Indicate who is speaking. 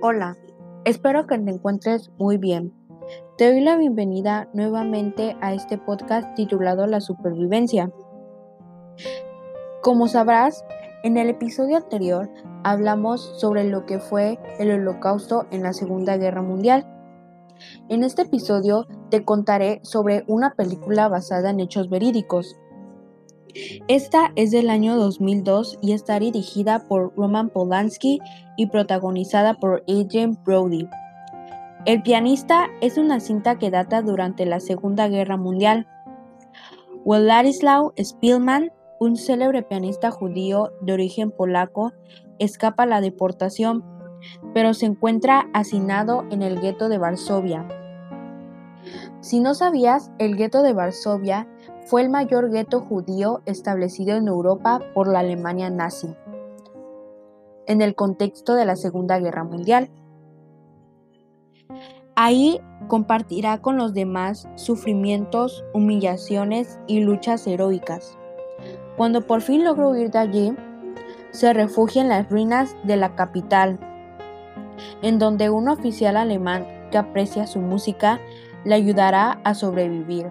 Speaker 1: Hola, espero que te encuentres muy bien. Te doy la bienvenida nuevamente a este podcast titulado La supervivencia. Como sabrás, en el episodio anterior hablamos sobre lo que fue el holocausto en la Segunda Guerra Mundial. En este episodio te contaré sobre una película basada en hechos verídicos. Esta es del año 2002 y está dirigida por Roman Polanski y protagonizada por Adrian Brody. El pianista es una cinta que data durante la Segunda Guerra Mundial. Władysław Spielman, un célebre pianista judío de origen polaco, escapa a la deportación, pero se encuentra hacinado en el gueto de Varsovia. Si no sabías, el gueto de Varsovia fue el mayor gueto judío establecido en Europa por la Alemania nazi, en el contexto de la Segunda Guerra Mundial. Ahí compartirá con los demás sufrimientos, humillaciones y luchas heroicas. Cuando por fin logró huir de allí, se refugia en las ruinas de la capital, en donde un oficial alemán que aprecia su música le ayudará a sobrevivir.